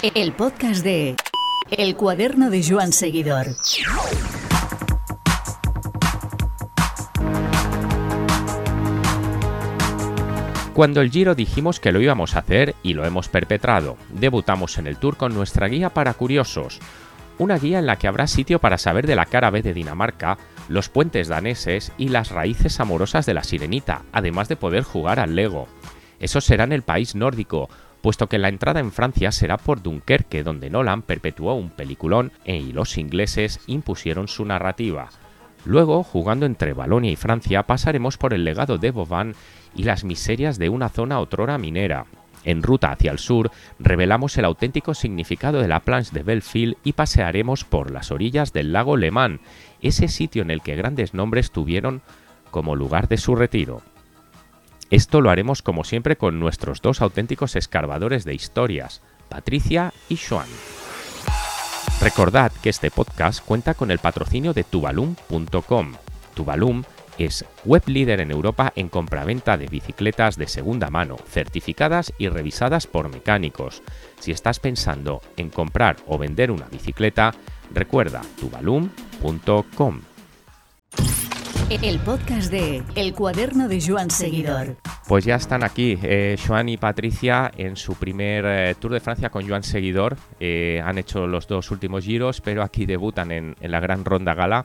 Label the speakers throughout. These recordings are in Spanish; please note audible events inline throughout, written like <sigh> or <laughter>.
Speaker 1: El podcast de El cuaderno de Joan Seguidor.
Speaker 2: Cuando el Giro dijimos que lo íbamos a hacer y lo hemos perpetrado, debutamos en el tour con nuestra guía para curiosos, una guía en la que habrá sitio para saber de la cara B de Dinamarca, los puentes daneses y las raíces amorosas de la sirenita, además de poder jugar al Lego. Eso será en el país nórdico, puesto que la entrada en Francia será por Dunkerque, donde Nolan perpetuó un peliculón y los ingleses impusieron su narrativa. Luego, jugando entre Balonia y Francia, pasaremos por el legado de Bovan y las miserias de una zona otrora minera. En ruta hacia el sur, revelamos el auténtico significado de la planche de Belfield y pasearemos por las orillas del lago Le Mans, ese sitio en el que grandes nombres tuvieron como lugar de su retiro. Esto lo haremos como siempre con nuestros dos auténticos escarbadores de historias, Patricia y Joan. Recordad que este podcast cuenta con el patrocinio de tubalum.com. Tubalum es web líder en Europa en compraventa de bicicletas de segunda mano, certificadas y revisadas por mecánicos. Si estás pensando en comprar o vender una bicicleta, recuerda tubalum.com.
Speaker 1: El podcast de El cuaderno de Joan Seguidor.
Speaker 2: Pues ya están aquí eh, Joan y Patricia en su primer eh, Tour de Francia con Joan Seguidor. Eh, han hecho los dos últimos giros, pero aquí debutan en, en la gran ronda gala.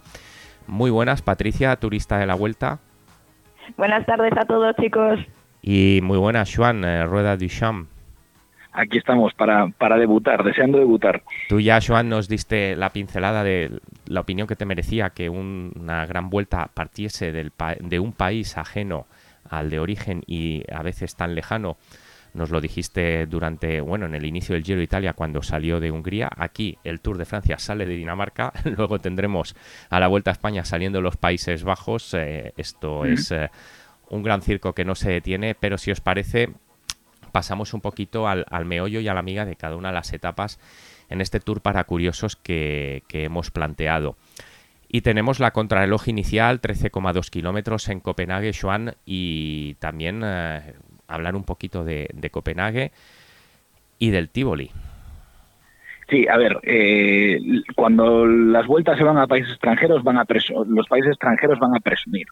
Speaker 2: Muy buenas, Patricia, turista de la vuelta.
Speaker 3: Buenas tardes a todos, chicos.
Speaker 2: Y muy buenas, Joan, eh, Rueda Duchamp.
Speaker 4: Aquí estamos para, para debutar, deseando debutar.
Speaker 2: Tú ya, Joan, nos diste la pincelada de la opinión que te merecía que un- una gran vuelta partiese del pa- de un país ajeno al de origen y a veces tan lejano. Nos lo dijiste durante, bueno, en el inicio del Giro de Italia cuando salió de Hungría. Aquí el Tour de Francia sale de Dinamarca. <laughs> Luego tendremos a la Vuelta a España saliendo de los Países Bajos. Eh, esto es eh, un gran circo que no se detiene, pero si os parece, pasamos un poquito al, al meollo y a la amiga de cada una de las etapas en este tour para curiosos que, que hemos planteado. Y tenemos la contrarreloj inicial, 13,2 kilómetros en Copenhague, Joan, y también eh, hablar un poquito de, Copenhague y del Tivoli.
Speaker 4: Sí, a ver, eh, cuando las vueltas se van a países extranjeros, van a presu- los países extranjeros van a presumir.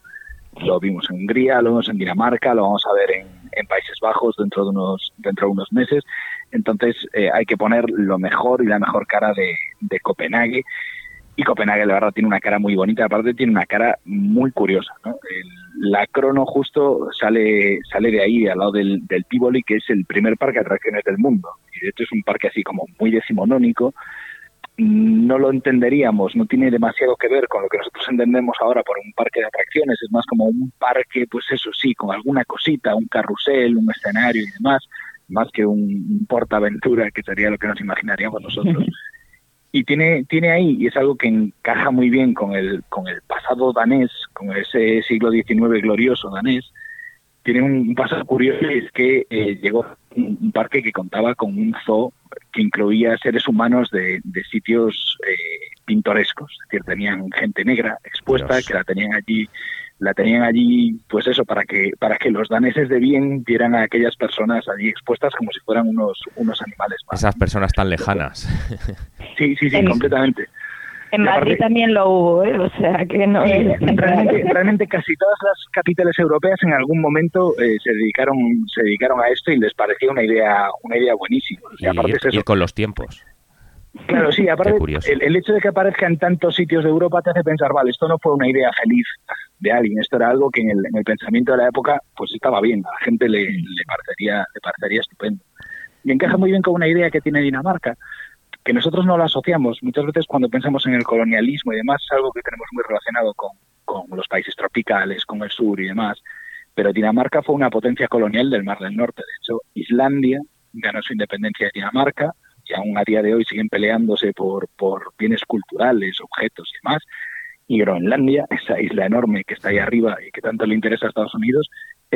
Speaker 4: Lo vimos en Hungría, lo vimos en Dinamarca, lo vamos a ver en, Países Bajos dentro de unos dentro de unos meses. Entonces eh, hay que poner lo mejor y la mejor cara de, de Copenhague. Y Copenhague, la verdad, tiene una cara muy bonita. Aparte, tiene una cara muy curiosa. ¿no? El- la crono justo sale sale de ahí, al lado del, del Tivoli, que es el primer parque de atracciones del mundo. Y de hecho es un parque así como muy decimonónico. No lo entenderíamos, no tiene demasiado que ver con lo que nosotros entendemos ahora por un parque de atracciones. Es más como un parque, pues eso sí, con alguna cosita, un carrusel, un escenario y demás, más que un, portaventura, que sería lo que nos imaginaríamos nosotros <laughs> y tiene tiene ahí y es algo que encaja muy bien con el con el pasado danés con ese siglo XIX glorioso danés tiene un pasado curioso y es que eh, llegó un, parque que contaba con un zoo que incluía seres humanos de, de sitios eh, pintorescos es decir tenían gente negra expuesta
Speaker 2: Dios.
Speaker 4: que la tenían allí la tenían allí pues eso para que para que los daneses de bien vieran a aquellas personas allí expuestas como si fueran unos unos animales más
Speaker 2: Esas personas tan lejanas.
Speaker 4: sí sí sí
Speaker 3: En-
Speaker 4: completamente
Speaker 3: En Madrid también lo hubo, ¿eh? o sea que no
Speaker 4: Sí,
Speaker 3: es
Speaker 4: realmente, realmente casi todas las capitales europeas en algún momento eh, se dedicaron se dedicaron a esto y les parecía una idea una idea buenísima. Y,
Speaker 2: Y
Speaker 4: aparte es eso.
Speaker 2: con los tiempos.
Speaker 4: Claro, sí, aparte el, el hecho de que aparezca en tantos sitios de Europa te hace pensar, vale, esto no fue una idea feliz de alguien, esto era algo que en el, en el pensamiento de la época pues estaba bien, a la gente le, le parecería le parecería estupendo. Y encaja muy bien con una idea que tiene Dinamarca, que nosotros no la asociamos. Muchas veces cuando pensamos en el colonialismo y demás, es algo que tenemos muy relacionado con, con los países tropicales, con el sur y demás. Pero Dinamarca fue una potencia colonial del Mar del Norte. De hecho, Islandia ganó su independencia de Dinamarca y aún a día de hoy siguen peleándose por, por bienes culturales, objetos y demás. Y Groenlandia, <laughs> esa isla enorme que está ahí arriba y que tanto le interesa a Estados Unidos,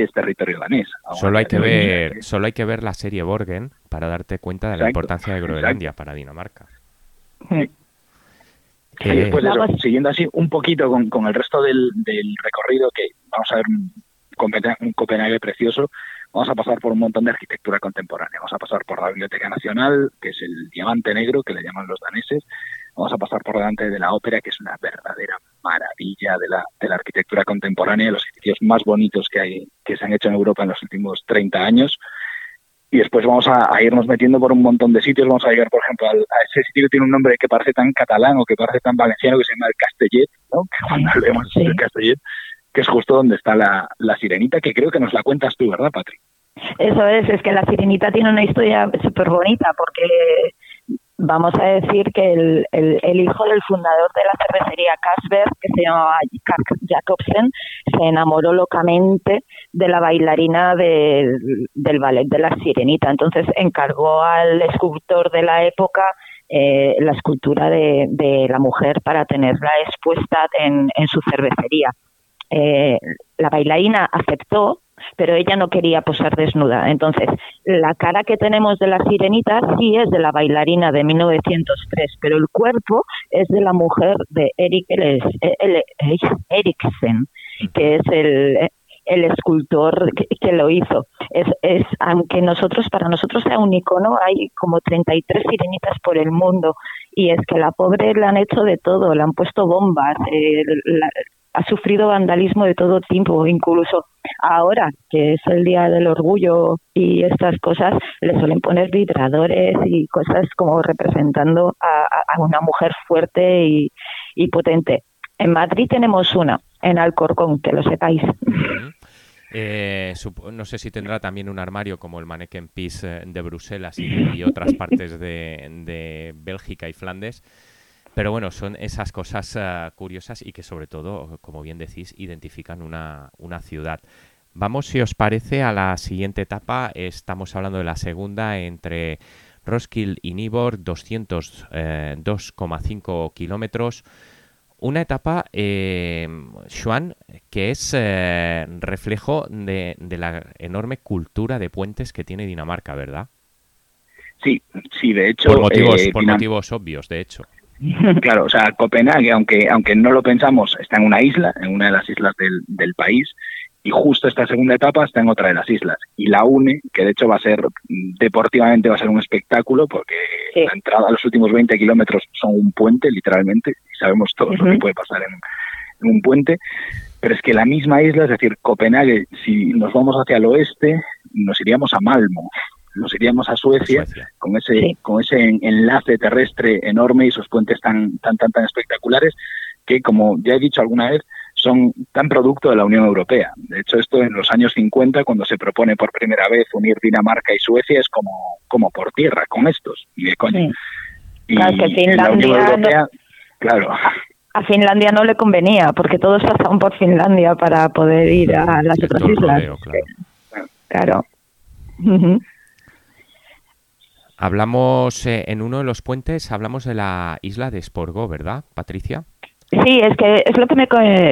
Speaker 4: es territorio danés.
Speaker 2: Solo hay que ver, solo hay que ver la serie Borgen para darte cuenta de la importancia de
Speaker 4: exacto.
Speaker 2: Groenlandia para Dinamarca.
Speaker 4: Sí. Y
Speaker 2: Eh,
Speaker 4: después de eso,
Speaker 3: Vamos.
Speaker 4: siguiendo así un poquito con, con el resto del, del recorrido, que vamos a ver un, un Copenhague precioso, vamos a pasar por un montón de arquitectura contemporánea. Vamos a pasar por la Biblioteca Nacional, que es el diamante negro, que le llaman los daneses. Vamos a pasar por delante de la ópera, que es una verdadera maravilla de la, de la arquitectura contemporánea, los edificios más bonitos que, hay, que se han hecho en Europa en los últimos 30 años y después vamos a, irnos metiendo por un montón de sitios. Vamos a llegar, por ejemplo, a ese sitio que tiene un nombre que parece tan catalán o que parece tan valenciano que se llama el Castellet, ¿no? que cuando leemos el Castellet, que es justo donde está la, la sirenita, que creo que nos la cuentas tú, ¿verdad, Patri?
Speaker 3: Eso es, es que la sirenita tiene una historia súper bonita porque vamos a decir que el, el, hijo del fundador de la cervecería Casper, que se llamaba Jacobsen, se enamoró locamente de la bailarina del ballet de la sirenita. Entonces encargó al escultor de la época eh, la escultura de, de, la mujer para tenerla expuesta en, en su cervecería. Eh, la bailarina aceptó pero ella no quería posar desnuda. Entonces, la cara que tenemos de la sirenita sí es de la bailarina de 1903, pero el cuerpo es de la mujer de Eric Eriksen, que es el, el escultor que, lo hizo. Es, es, aunque nosotros, para nosotros sea un icono, hay como 33 sirenitas por el mundo y es que la pobre le han hecho de todo, le han puesto bombas, eh, ha sufrido vandalismo de todo tipo, incluso ahora que es el Día del Orgullo y estas cosas, le suelen poner vibradores y cosas como representando a, una mujer fuerte y, potente. En Madrid tenemos una, en Alcorcón, que lo sepáis.
Speaker 2: Eh, no sé si tendrá también un armario como el Mannequin Peace eh, de Bruselas y, otras <laughs> partes de Bélgica y Flandes pero bueno, son esas cosas eh, curiosas y que sobre todo, como bien decís, identifican una, ciudad. Vamos, si os parece, a la siguiente etapa. Estamos hablando de la segunda entre Roskilde y Nibor, 202,5 kilómetros. Una etapa, eh, que es eh, reflejo de, la enorme cultura de puentes que tiene Dinamarca, ¿verdad?
Speaker 4: Sí, sí, de hecho.
Speaker 2: Por motivos, por motivos obvios, de hecho. <laughs>
Speaker 4: Claro, o sea, Copenhague, aunque, aunque no lo pensamos, está en una isla, en una de las islas del, del país, y justo esta segunda etapa está en otra de las islas y la une, que de hecho va a ser deportivamente va a ser un espectáculo porque la entrada a los últimos 20 kilómetros son un puente literalmente y sabemos todos lo que puede pasar en, en, un puente, pero es que la misma isla, es decir, Copenhague, si nos vamos hacia el oeste, nos iríamos a Malmo, nos iríamos a Suecia, con ese con ese enlace terrestre enorme y esos puentes tan tan tan tan espectaculares que como ya he dicho alguna vez son tan producto de la Unión Europea. De hecho, esto en los años 50, cuando se propone por primera vez unir Dinamarca y Suecia, es como, como por tierra con estos. Y de coño. Y
Speaker 3: claro, que la Unión Europea,
Speaker 4: claro.
Speaker 3: A Finlandia no le convenía, porque todos pasaban por Finlandia para poder ir a las otras islas. claro.
Speaker 2: Hablamos eh, en uno de los puentes, hablamos de la isla de Sporgo, ¿verdad, Patricia?
Speaker 3: Sí, es que es lo que me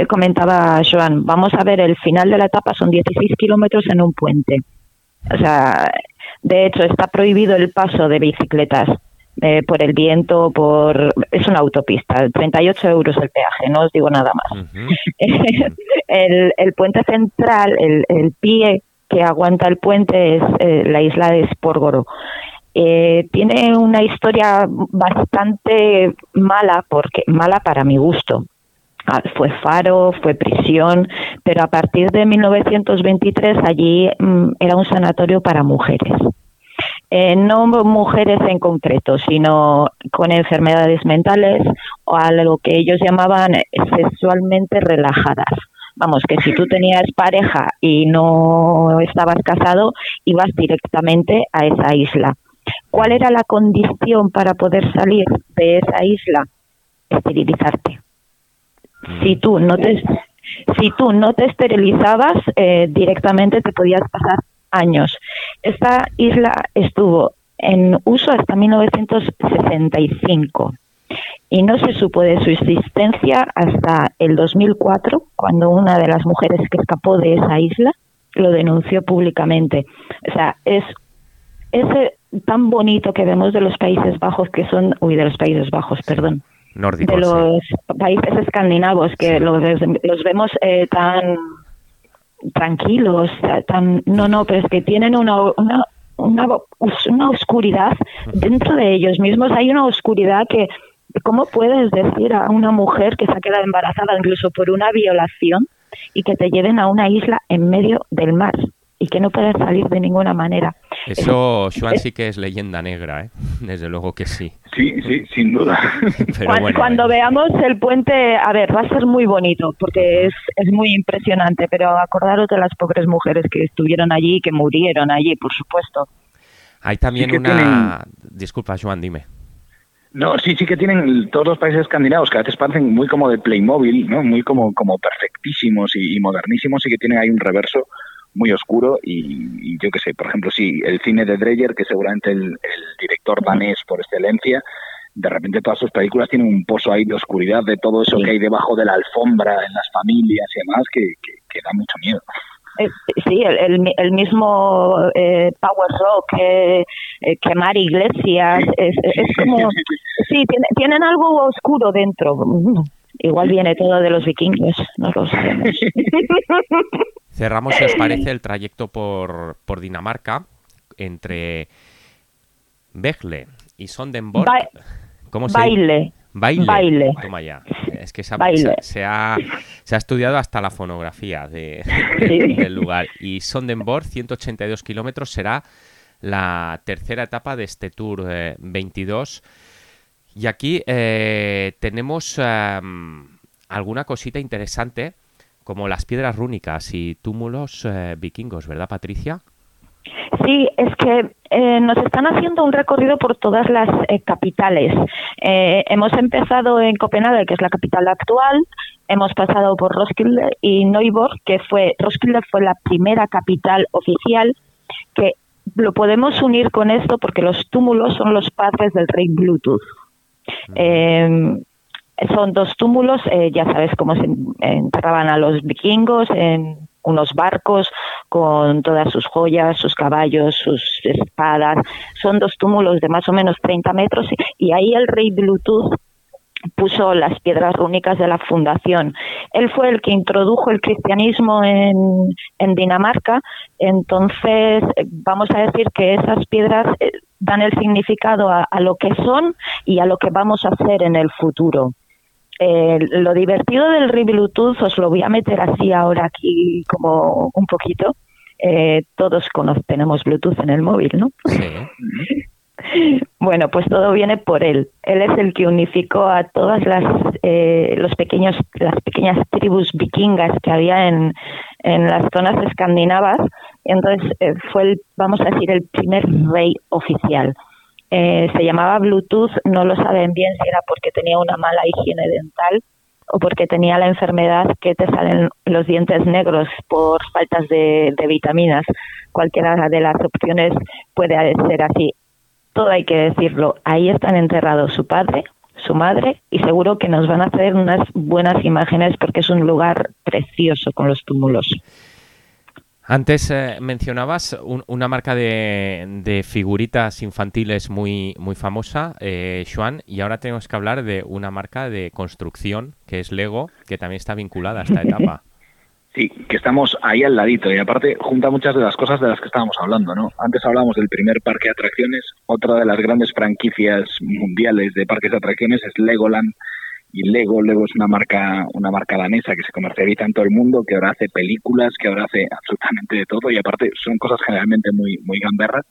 Speaker 3: comentaba Joan. Vamos a ver, el final de la etapa son 16 kilómetros en un puente. O sea, de hecho está prohibido el paso de bicicletas eh, por el viento, por es una autopista, 38 euros el peaje, no os digo nada más. <laughs> el, el, puente central, el, el, pie que aguanta el puente es eh, la isla de Sporgoro eh, tiene una historia bastante mala, porque mala para mi gusto. Ah, fue faro, fue prisión, pero a partir de 1923 allí mm, era un sanatorio para mujeres. Eh, no mujeres en concreto, sino con enfermedades mentales o algo que ellos llamaban sexualmente relajadas. Vamos, que si tú tenías pareja y no estabas casado, ibas directamente a esa isla. ¿Cuál era la condición para poder salir de esa isla? Esterilizarte. Si tú no te, si tú no te esterilizabas, eh, directamente te podías pasar años. Esta isla estuvo en uso hasta 1965 y no se supo de su existencia hasta el 2004, cuando una de las mujeres que escapó de esa isla lo denunció públicamente. O sea, es ese tan bonito que vemos de los Países Bajos, que son, uy, de los Países Bajos, perdón,
Speaker 2: de
Speaker 3: los países escandinavos, que los, los, vemos eh, tan tranquilos, tan, no, no, pero es que tienen una, una, una, una oscuridad dentro de ellos mismos. Hay una oscuridad que, ¿cómo puedes decir a una mujer que se ha quedado embarazada incluso por una violación y que te lleven a una isla en medio del mar? Y que no pueden salir de ninguna manera.
Speaker 2: Eso, Joan, sí que es leyenda negra, ¿eh? Desde luego que sí.
Speaker 4: Sí, sí, sin duda. <laughs>
Speaker 3: cuando,
Speaker 2: eh.
Speaker 3: veamos el puente, a ver, va a ser muy bonito, porque es, es muy impresionante, pero acordaros de las pobres mujeres que estuvieron allí y que murieron allí, por supuesto.
Speaker 2: Hay también una... Disculpa, Joan, dime.
Speaker 4: No, sí, sí que tienen todos los países escandinavos que a veces parecen muy como de Playmobil, ¿no? Muy como, como perfectísimos y, y modernísimos y que tienen ahí un reverso muy oscuro y, yo qué sé, por ejemplo, sí, el cine de Dreyer, que seguramente el, el director danés por excelencia, de repente todas sus películas tienen un pozo ahí de oscuridad de todo eso que hay debajo de la alfombra en las familias y demás que, que, da mucho miedo.
Speaker 3: Eh, sí, el, el, mismo eh, Power Rock, eh, eh quemar iglesias, es, es, como... Sí, tienen algo oscuro dentro. Igual viene todo de los vikingos, no lo sabemos. <laughs>
Speaker 2: Cerramos, si os parece, el trayecto por, por Dinamarca entre Begle y Sondenborg.
Speaker 3: ¿Cómo se Baile.
Speaker 2: Baile.
Speaker 3: Baile.
Speaker 2: Toma ya. Es que se, se, ha, se ha estudiado hasta la fonografía de, <laughs> del lugar. Y Sondenborg, 182 kilómetros, será la tercera etapa de este Tour 22 eh, y aquí eh, tenemos em, alguna cosita interesante, como las piedras rúnicas y túmulos eh, vikingos, ¿verdad, Patricia?
Speaker 3: Sí, es que eh, nos están haciendo un recorrido por todas las capitales. hemos empezado en Copenhague, que es la capital actual, hemos pasado por Roskilde y Neuborg, que fue, Roskilde fue la primera capital oficial, que lo podemos unir con esto porque los túmulos son los padres del rey Bluetooth. Eh, son dos túmulos, eh, ya sabes cómo se enterraban a los vikingos en unos barcos con todas sus joyas, sus caballos, sus espadas. Son dos túmulos de más o menos 30 metros y ahí el rey Bluetooth puso las piedras rúnicas de la fundación. Él fue el que introdujo el cristianismo en, Dinamarca, entonces eh, vamos a decir que esas piedras dan el significado a, lo que son y a lo que vamos a hacer en el futuro. Eh, lo divertido del Bluetooth os lo voy a meter así ahora aquí como un poquito. Eh, todos tenemos Bluetooth en el móvil, ¿no? <laughs> Bueno, pues todo viene por él. Él es el que unificó a todas las eh, los pequeños las pequeñas tribus vikingas que había en, en las zonas escandinavas. Entonces eh, fue el, vamos a decir, el primer rey oficial. Eh, se llamaba Bluetooth, no lo saben bien si era porque tenía una mala higiene dental o porque tenía la enfermedad que te salen los dientes negros por faltas de, de vitaminas. Cualquiera de las opciones puede ser así todo hay que decirlo, ahí están enterrados su padre, su madre y seguro que nos van a hacer unas buenas imágenes porque es un lugar precioso con los túmulos.
Speaker 2: Antes eh, mencionabas una marca de, figuritas infantiles muy, muy famosa, eh, y ahora tenemos que hablar de una marca de construcción que es Lego, que también está vinculada a esta etapa. <laughs>
Speaker 4: Sí, que estamos ahí al ladito y aparte junta muchas de las cosas de las que estábamos hablando, ¿no? Antes hablábamos del primer parque de atracciones, otra de las grandes franquicias mundiales de parques de atracciones es Legoland y Lego, Lego es una marca, una marca danesa que se comercializa en todo el mundo, que ahora hace películas, que ahora hace absolutamente de todo y aparte son cosas generalmente muy, muy gamberras.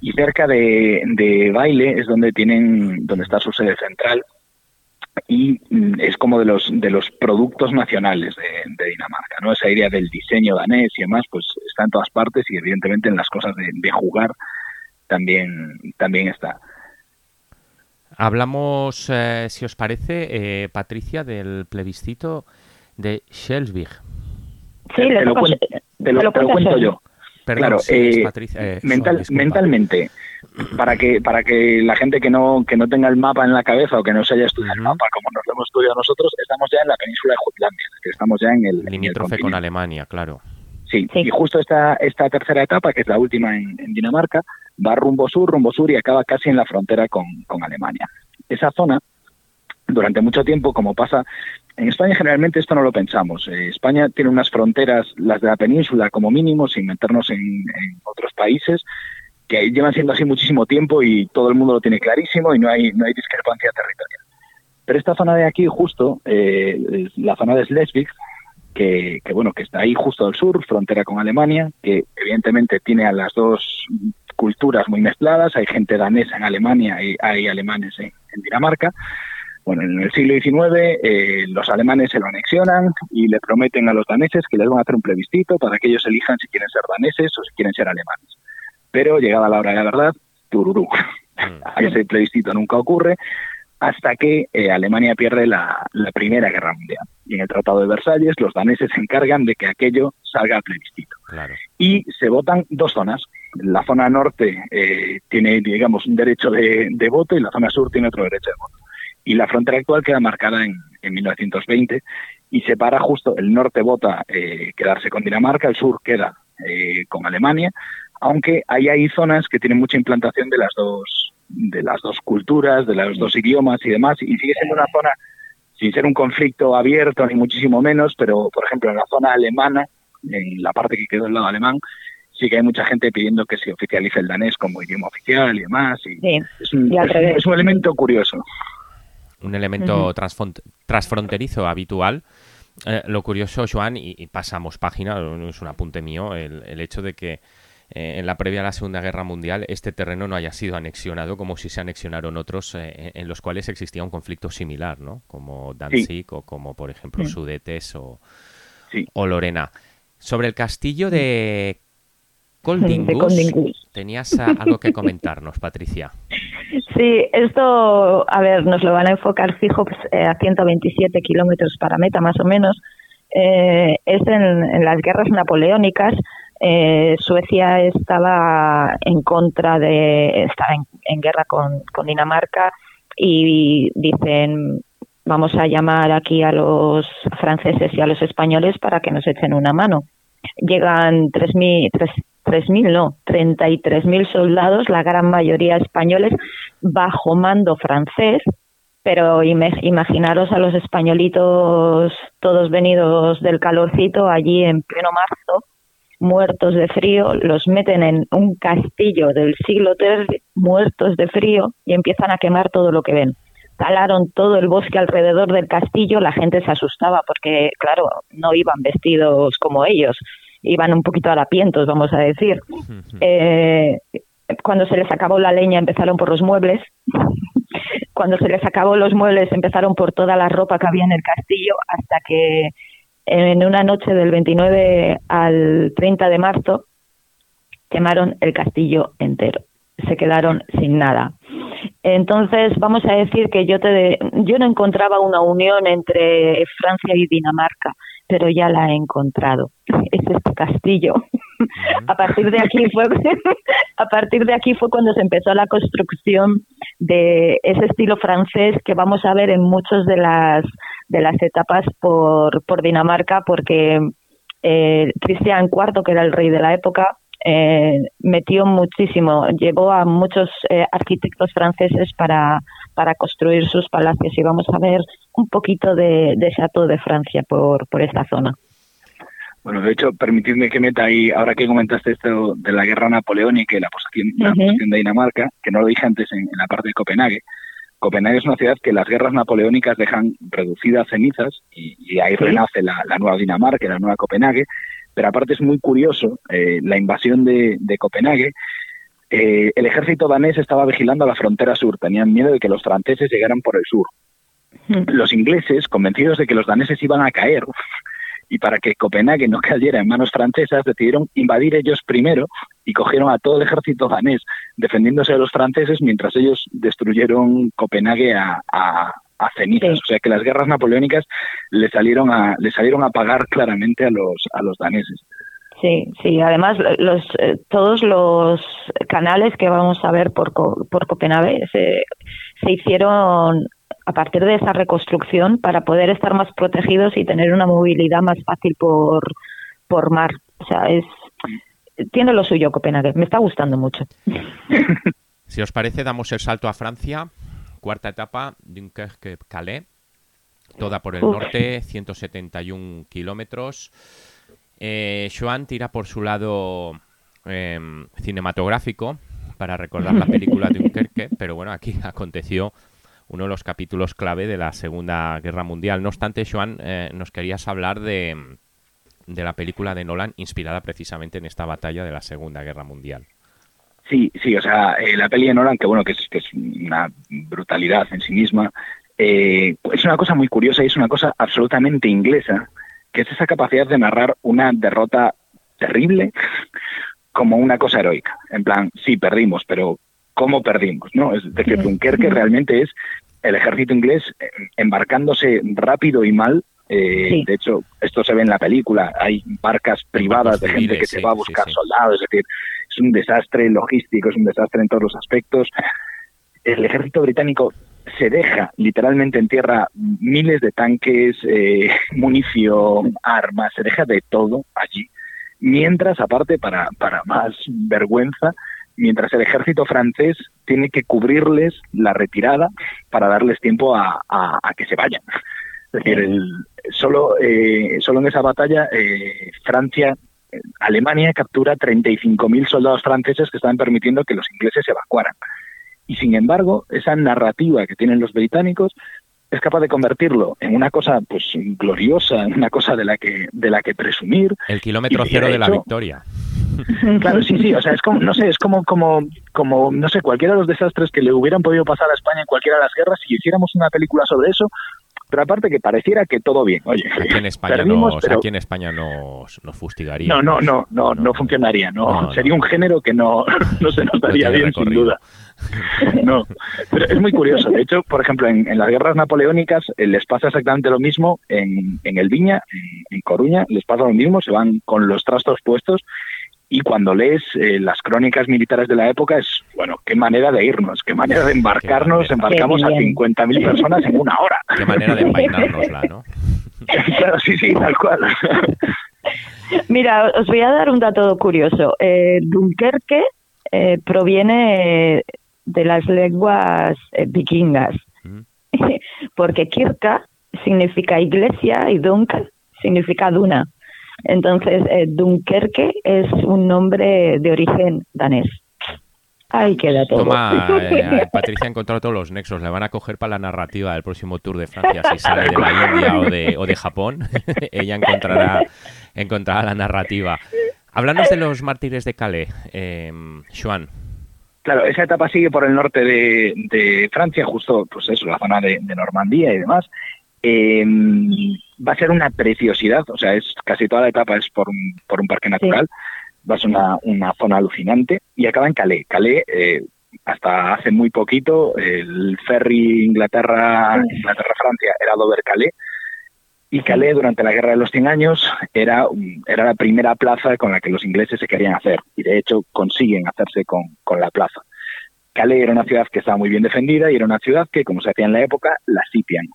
Speaker 4: Y cerca de, de Baile es donde tienen, donde está su sede central, y mm, es como de los de los productos nacionales de, Dinamarca, ¿no? Esa idea del diseño danés y demás, pues está en todas partes y evidentemente en las cosas de, jugar también, también está.
Speaker 2: Hablamos, eh, si os parece, eh, Patricia, del plebiscito de Schelsvig.
Speaker 3: Sí,
Speaker 4: te, lo, cuento, yo. claro, eh, eh mental, mentalmente, para que para que la gente que no que no tenga el mapa en la cabeza o que no se haya estudiado el mapa como nos lo hemos estudiado nosotros, estamos ya en la península de Jutlandia, estamos ya en el
Speaker 2: limítrofe con Alemania, claro.
Speaker 4: Sí, y justo esta esta tercera etapa, que es la última en, Dinamarca, va rumbo sur, rumbo sur y acaba casi en la frontera con, con Alemania. Esa zona durante mucho tiempo, como pasa en España generalmente esto no lo pensamos. Eh, España tiene unas fronteras, las de la península como mínimo, sin meternos en, otros países, que llevan siendo así muchísimo tiempo y todo el mundo lo tiene clarísimo y no hay, no hay discrepancia territorial. Pero esta zona de aquí, justo, eh, la zona de Schleswig, que, bueno, que está ahí justo al sur, frontera con Alemania, que evidentemente tiene a las dos culturas muy mezcladas, hay gente danesa en Alemania y hay alemanes en Dinamarca, bueno, en el siglo XIX eh, los alemanes se lo anexionan y le prometen a los daneses que les van a hacer un plebiscito para que ellos elijan si quieren ser daneses o si quieren ser alemanes. Pero llegada la hora de la verdad, tururú. Mm. <laughs> Ese plebiscito nunca ocurre hasta que eh, Alemania pierde la, Primera Guerra Mundial. Y en el Tratado de Versalles los daneses se encargan de que aquello salga al plebiscito. Y se votan dos zonas. La zona norte eh, tiene, digamos, un derecho de, voto y la zona sur tiene otro derecho de voto. Y la frontera actual queda marcada en, 1920 y separa justo el norte vota eh, quedarse con Dinamarca, el sur queda eh, con Alemania, aunque ahí hay zonas que tienen mucha implantación de las dos de las dos culturas, de los dos idiomas y demás, y sigue siendo una zona sin ser un conflicto abierto ni muchísimo menos, pero por ejemplo en la zona alemana, en la parte que quedó del lado alemán, sí que hay mucha gente pidiendo que se oficialice el danés como idioma oficial y demás. Y es, un, es, un, elemento curioso
Speaker 2: un elemento transfronterizo habitual. Eh, lo curioso, Joan, y, pasamos página, no es un apunte mío, el, hecho de que eh, en la previa a la Segunda Guerra Mundial este terreno no haya sido anexionado como si se anexionaron otros eh, en los cuales existía un conflicto similar, ¿no? Como Danzig o como, por ejemplo, Sudetes o, o Lorena. Sobre el castillo de Coldingus, tenías algo que comentarnos, Patricia. <laughs>
Speaker 3: Sí, esto, a ver, nos lo van a enfocar fijo pues, eh, a 127 kilómetros para meta, más o menos. Eh, es en, las guerras napoleónicas. Eh, Suecia estaba en contra de, estaba en, guerra con, Dinamarca y dicen, vamos a llamar aquí a los franceses y a los españoles para que nos echen una mano. Llegan 3.000, 3.000 no, 33.000 soldados, la gran mayoría españoles, bajo mando francés, pero imaginaros a los españolitos todos venidos del calorcito allí en pleno marzo, muertos de frío, los meten en un castillo del siglo III, muertos de frío, y empiezan a quemar todo lo que ven. Talaron todo el bosque alrededor del castillo, la gente se asustaba porque, claro, no iban vestidos como ellos, iban un poquito harapientos, vamos a decir. Eh, cuando se les acabó la leña empezaron por los muebles. <laughs> cuando se les acabó los muebles empezaron por toda la ropa que había en el castillo hasta que en una noche del 29 al 30 de marzo quemaron el castillo entero. Se quedaron sin nada. Entonces, vamos a decir que yo te yo no encontraba una unión entre Francia y Dinamarca pero ya la he encontrado. <laughs> Es este castillo. <laughs> a partir de aquí fue <laughs> a partir de aquí fue cuando se empezó la construcción de ese estilo francés que vamos a ver en muchas de las de las etapas por, por Dinamarca porque eh, Cristian IV que era el rey de la época eh, metió muchísimo, llevó a muchos eh, arquitectos franceses para, para construir sus palacios y vamos a ver un poquito de, de Chateau de Francia por, por esta zona.
Speaker 4: Bueno, de hecho, permitidme que meta ahí, ahora que comentaste esto de la guerra napoleónica y la posición, la posición de Dinamarca, que no lo dije antes en, la parte de Copenhague. Copenhague es una ciudad que las guerras napoleónicas dejan reducidas cenizas y, ahí renace la, nueva Dinamarca, la nueva Copenhague. Pero aparte es muy curioso, eh, la invasión de, de Copenhague eh, el ejército danés estaba vigilando la frontera sur, tenían miedo de que los franceses llegaran por el sur. Hmm. Los ingleses, convencidos de que los daneses iban a caer <laughs> y para que Copenhague no cayera en manos francesas, decidieron invadir ellos primero y cogieron a todo el ejército danés defendiéndose de los franceses mientras ellos destruyeron Copenhague a, cenizas. O sea que las guerras napoleónicas le salieron a, le salieron a pagar claramente a los, a los daneses.
Speaker 3: Sí, sí. Además, los, eh, todos los canales que vamos a ver por, por Copenhague se, se hicieron a partir de esa reconstrucción para poder estar más protegidos y tener una movilidad más fácil por, por mar. O sea, es tiene lo suyo Copenhague. Me está gustando mucho. <laughs>
Speaker 2: Si os parece, damos el salto a Francia cuarta etapa, Dunkerque-Calais, toda por el norte, 171 kilómetros. Eh, Joan tira por su lado em, cinematográfico para recordar la película de Dunkerque, pero bueno, aquí <laughs> aconteció uno de los capítulos clave de la Segunda Guerra Mundial. No obstante, Joan, eh, nos querías hablar de, de la película de Nolan inspirada precisamente en esta batalla de la Segunda Guerra Mundial.
Speaker 4: Sí, sí, o sea, eh, la peli de Nolan, que bueno, que es, que es una brutalidad en sí misma, eh, es una cosa muy curiosa y es una cosa absolutamente inglesa, que es esa capacidad de narrar una derrota terrible como una cosa heroica. En plan, sí, perdimos, pero ¿cómo perdimos? ¿no? Es decir, Dunkerque realmente es el ejército inglés embarcándose rápido y mal. eh,
Speaker 3: Sí.
Speaker 4: De hecho, esto se ve en la película. Hay barcas privadas de gente que se va a
Speaker 2: sí,
Speaker 4: buscar
Speaker 2: sí.
Speaker 4: soldados. Es decir, es un desastre logístico, es un desastre en todos los aspectos. El ejército británico se deja literalmente en tierra miles de tanques, eh, <laughs> munición, armas, se deja de todo allí. Mientras, aparte, para, para más vergüenza, mientras el ejército francés tiene que cubrirles la retirada para darles tiempo a, a- a que se vayan. Es decir, el- solo, eh, solo en esa batalla eh, Francia, Alemania captura 35.000 soldados franceses que estaban permitiendo que los ingleses se evacuaran. Y sin embargo, esa narrativa que tienen los británicos es capaz de convertirlo en una cosa pues gloriosa, en una cosa de la que de la que presumir.
Speaker 2: El kilómetro
Speaker 4: Y, de
Speaker 2: cero de la victoria. <laughs>
Speaker 4: Claro, sí, sí, o sea, es como, no sé, es como, como, como, no sé, cualquiera de los desastres que le hubieran podido pasar a España en cualquiera de las guerras, si hiciéramos una película sobre eso, pero aparte que pareciera que todo bien, oye,
Speaker 2: Aquí en España,
Speaker 4: perdimos,
Speaker 2: nos,
Speaker 4: pero-
Speaker 2: aquí en España nos, nos fustigaría.
Speaker 4: no, no, no, no, no funcionaría, no,
Speaker 2: No,
Speaker 4: sería un género que no, <laughs> no se nos daría
Speaker 2: tiene
Speaker 4: bien, sin duda. No, pero es muy curioso. De hecho, por ejemplo, en, en las guerras napoleónicas eh, les pasa exactamente lo mismo en, en el Viña, en Coruña, les pasa lo mismo, se van con los trastos puestos y cuando lees eh, las crónicas militares de la época es, bueno, qué manera de irnos, qué manera de embarcarnos, embarcamos a
Speaker 3: Qué bien.
Speaker 4: 50.000 personas en una hora.
Speaker 2: Qué manera de envainárnosla, ¿no? <laughs>
Speaker 4: claro, sí, sí, tal cual. <laughs>
Speaker 3: Mira, os voy a dar un dato curioso. Eh, Dunkerque eh, proviene de las lenguas eh, vikingas,
Speaker 2: Mm. <laughs>
Speaker 3: porque Kirka significa iglesia y Dunk significa duna. Entonces, eh, Dunkerque es un nombre de origen danés. Ahí queda todo.
Speaker 2: Toma, <laughs> eh, Patricia ha encontrado todos los nexos. Le van a coger para la narrativa del próximo Tour de Francia. Si sale de la India o de, o de Japón, <laughs> ella encontrará, encontrará la narrativa. Háblanos de los mártires de Calais, eh, Joan.
Speaker 4: Claro, esa etapa sigue por el norte de, de Francia, justo, pues eso, la zona de, de Normandía y demás. Eh, va a ser una preciosidad, o sea, es casi toda la etapa es por un, por un parque natural. Va a ser una, una zona alucinante y acaba en Calais. Calais, eh, hasta hace muy poquito, el ferry Inglaterra, Inglaterra-Francia era Dover-Calais. Y Calais, durante la Guerra de los Cien Años, era, la primera plaza con la que los ingleses se querían hacer. Y de hecho consiguen hacerse con, con la plaza. Calais era una ciudad que estaba muy bien defendida y era una ciudad que, como se hacía en la época, la sitian.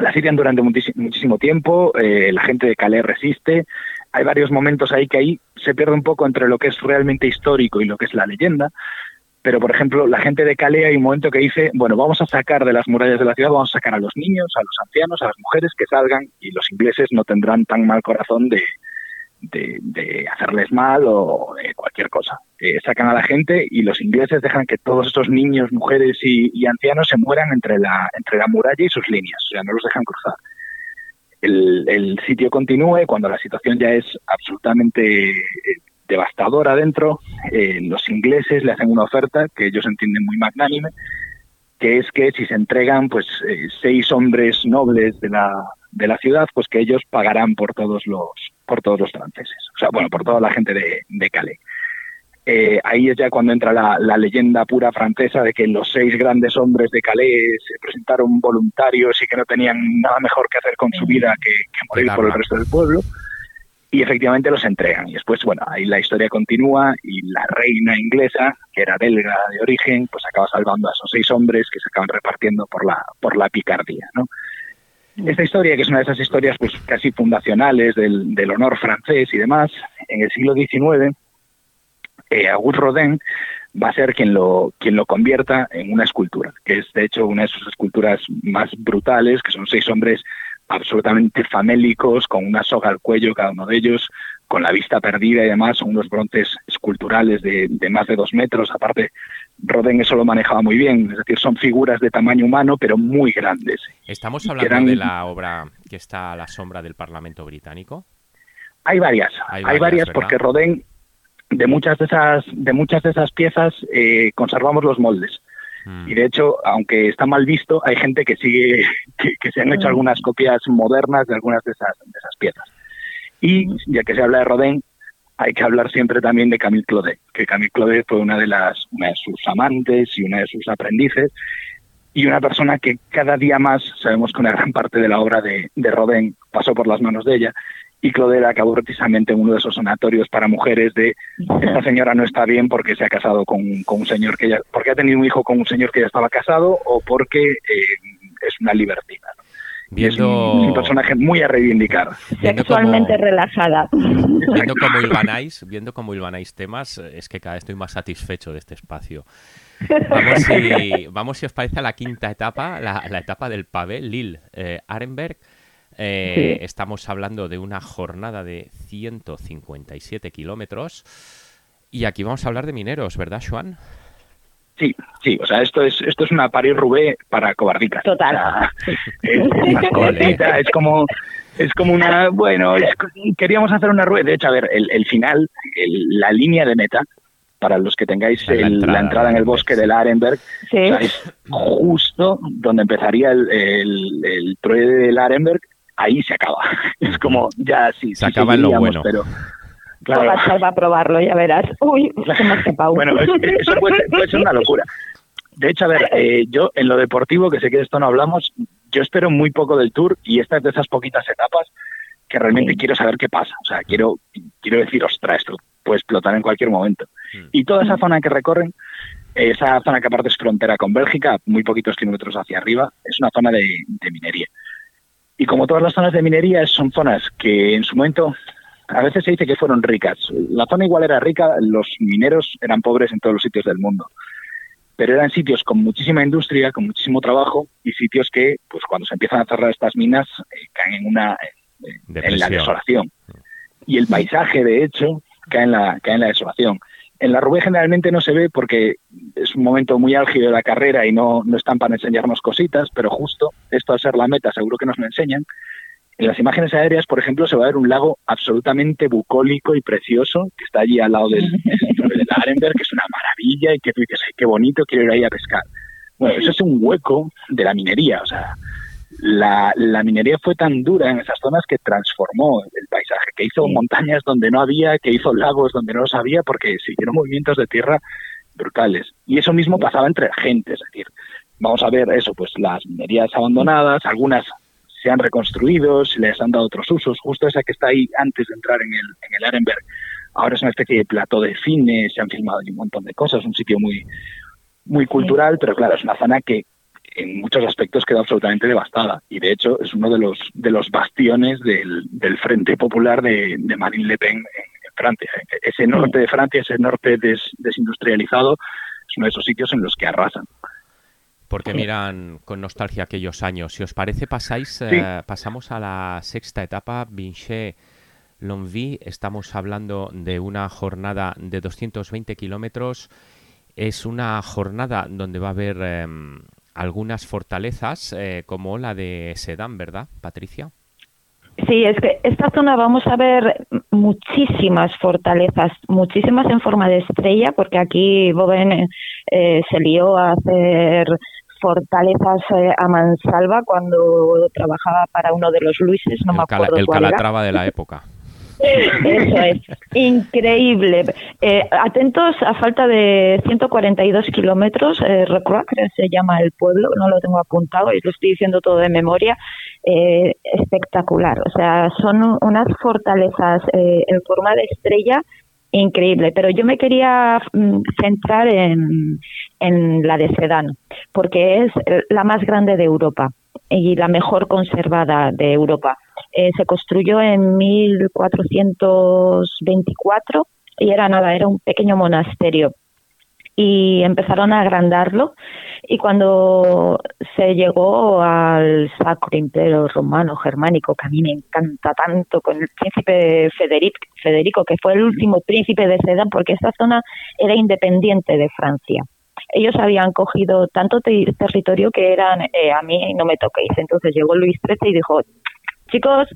Speaker 4: La sitian durante muchísimo tiempo, eh, la gente de Calais resiste. Hay varios momentos ahí que ahí se pierde un poco entre lo que es realmente histórico y lo que es la leyenda. Pero, por ejemplo, la gente de Calais hay un momento que dice, bueno, vamos a sacar de las murallas de la ciudad, vamos a sacar a los niños, a los ancianos, a las mujeres que salgan y los ingleses no tendrán tan mal corazón de, de, hacerles mal o cualquier cosa. Eh, sacan a la gente y los ingleses dejan que todos estos niños, mujeres y, ancianos se mueran entre la, entre la muralla y sus líneas, o sea, no los dejan cruzar. El, el sitio continúe cuando la situación ya es absolutamente eh, devastadora dentro. eh, los ingleses le hacen una oferta que ellos entienden muy magnánime, que es que si se entregan pues seis hombres nobles de la, de la ciudad, pues que ellos pagarán por todos los por todos los franceses, o sea, bueno, por toda la gente de, de Calais. Eh, ahí es ya cuando entra la, la leyenda pura francesa de que los seis grandes hombres de Calais se presentaron voluntarios y que no tenían nada mejor que hacer con su vida que, que morir por el resto del pueblo. Y efectivamente los entregan. Y después, bueno, ahí la historia continúa y la reina inglesa, que era belga de origen, pues acaba salvando a esos seis hombres que se acaban repartiendo por la, por la picardía, ¿no? Esta historia, que es una de esas historias pues casi fundacionales del, del honor francés y demás, en el siglo XIX, eh, Auguste Rodin va a ser quien lo, quien lo convierta en una escultura, que es de hecho una de sus esculturas más brutales, que son seis hombres absolutamente famélicos, con una soga al cuello cada uno de ellos, con la vista perdida y demás, son unos bronces esculturales de, más de dos metros. Aparte, Rodin eso lo manejaba muy bien, es decir, son figuras de tamaño humano, pero muy grandes.
Speaker 2: ¿Estamos hablando de la obra que está a la sombra del Parlamento británico?
Speaker 4: Hay varias, hay varias, porque Rodin, de muchas de esas, de muchas de esas piezas, eh, conservamos los moldes. Mm. Y de hecho, aunque está mal visto, hay gente que sigue, <laughs> que, se han hecho mm. algunas copias modernas de algunas de esas, de esas piezas. Y ya que se habla de Rodin, hay que hablar siempre también de Camille Claudet, que Camille Claudet fue una de las una de sus amantes y una de sus aprendices y una persona que cada día más sabemos que una gran parte de la obra de, Rodin pasó por las manos de ella y Claudet acabó precisamente en uno de esos sanatorios para mujeres de esta señora no está bien porque se ha casado con, un señor que ya porque ha tenido un hijo con un señor que ya estaba casado o porque eh, es una libertina
Speaker 2: Viendo...
Speaker 4: Es un, personaje muy a reivindicar.
Speaker 3: Sexualmente relajada.
Speaker 2: Viendo cómo hilvanáis, viendo cómo hilvanáis temas, es que cada vez estoy más satisfecho de este espacio. Vamos <laughs> si, vamos si os parece a la quinta etapa, la, etapa del pavé, Lille, eh, Arenberg. Eh, estamos hablando de una jornada de 157 kilómetros. Y aquí vamos a hablar de mineros, ¿verdad, Juan?
Speaker 4: Sí, sí, o sea, esto es esto es una París-Roubaix para cobardicas.
Speaker 3: Total. <laughs>
Speaker 4: es, como es como una, bueno, queríamos hacer una rueda. De hecho, a ver, el, final, la línea de meta, para los que tengáis la, entrada, en el bosque del Arenberg, es justo donde empezaría el, el, el del Arenberg, ahí se acaba. <laughs> Es como, ya sí,
Speaker 2: se acaba en lo bueno.
Speaker 4: Pero,
Speaker 3: Claro. va a probarlo, ya verás. Uy, <laughs>
Speaker 4: Bueno, eso puede, ser una locura. De hecho, a ver, eh, yo en lo deportivo, que sé que de esto no hablamos, yo espero muy poco del Tour y esta es de esas poquitas etapas que realmente quiero saber qué pasa. O sea, quiero, quiero decir, ostras, esto puede explotar en cualquier momento. Mm. Y toda esa zona que recorren, esa zona que aparte es frontera con Bélgica, muy poquitos kilómetros hacia arriba, es una zona de, de minería. Y como todas las zonas de minería, son zonas que en su momento a veces se dice que fueron ricas. La zona igual era rica, los mineros eran pobres en todos los sitios del mundo. Pero eran sitios con muchísima industria, con muchísimo trabajo y sitios que, pues cuando se empiezan a cerrar estas minas, eh, caen en una en la desolación. Y el paisaje, de hecho, cae en la, cae en la desolación. En la Rubé generalmente no se ve porque es un momento muy álgido de la carrera y no, no están para enseñarnos cositas, pero justo esto al ser la meta seguro que nos lo enseñan. En las imágenes aéreas, por ejemplo, se va a ver un lago absolutamente bucólico y precioso que está allí al lado del, del Arenberg, que es una maravilla y que qué bonito, quiero ir ahí a pescar. Bueno, eso es un hueco de la minería, o sea, la, minería fue tan dura en esas zonas que transformó el paisaje, que hizo montañas donde no había, que hizo lagos donde no los había, porque siguieron movimientos de tierra brutales. Y eso mismo pasaba entre la gente, es decir, vamos a ver eso, pues las minerías abandonadas, algunas se han reconstruido, se les han dado otros usos. Justo esa que está ahí antes de entrar en el, en el Arenberg, ahora es una especie de plato de cine, se han filmado un montón de cosas, un sitio muy, muy cultural, pero claro, es una zona que en muchos aspectos queda absolutamente devastada y de hecho es uno de los de los bastiones del, del Frente Popular de, de, Marine Le Pen en, Francia. Ese norte de Francia, ese norte desindustrializado, es uno de esos sitios en los que arrasan
Speaker 2: porque miran con nostalgia aquellos años. Si os parece, pasáis, eh, pasamos a la sexta etapa, Vinci Lonvi. Estamos hablando de una jornada de 220 kilómetros. Es una jornada donde va a haber em, algunas fortalezas, eh, como la de Sedan, ¿verdad, Patricia?
Speaker 3: Sí, es que esta zona vamos a ver muchísimas fortalezas, muchísimas en forma de estrella, porque aquí Boven eh, se lió a hacer fortalezas eh, a mansalva cuando trabajaba para uno de los Luises, no me acuerdo
Speaker 2: El Calatrava de la época.
Speaker 3: Eso es, increíble. Eh, atentos, a falta de 142 kilómetros, eh, se llama el pueblo, no lo tengo apuntado y lo estoy diciendo todo de memoria, eh, espectacular. O sea, son unas fortalezas eh, en forma de estrella increíble, pero yo me quería mm, centrar en, en la de Sedán, porque es la más grande de Europa y la mejor conservada de Europa. Eh, se construyó en 1424 y era nada, era un pequeño monasterio. Y empezaron a agrandarlo y cuando se llegó al Sacro Imperio Romano Germánico, que a mí me encanta tanto, con el príncipe Federico, que fue el último príncipe de Sedan, porque esta zona era independiente de Francia. Ellos habían cogido tanto territorio que eran, eh, a mí no me toquéis. Entonces llegó Luis XIII y dijo, chicos,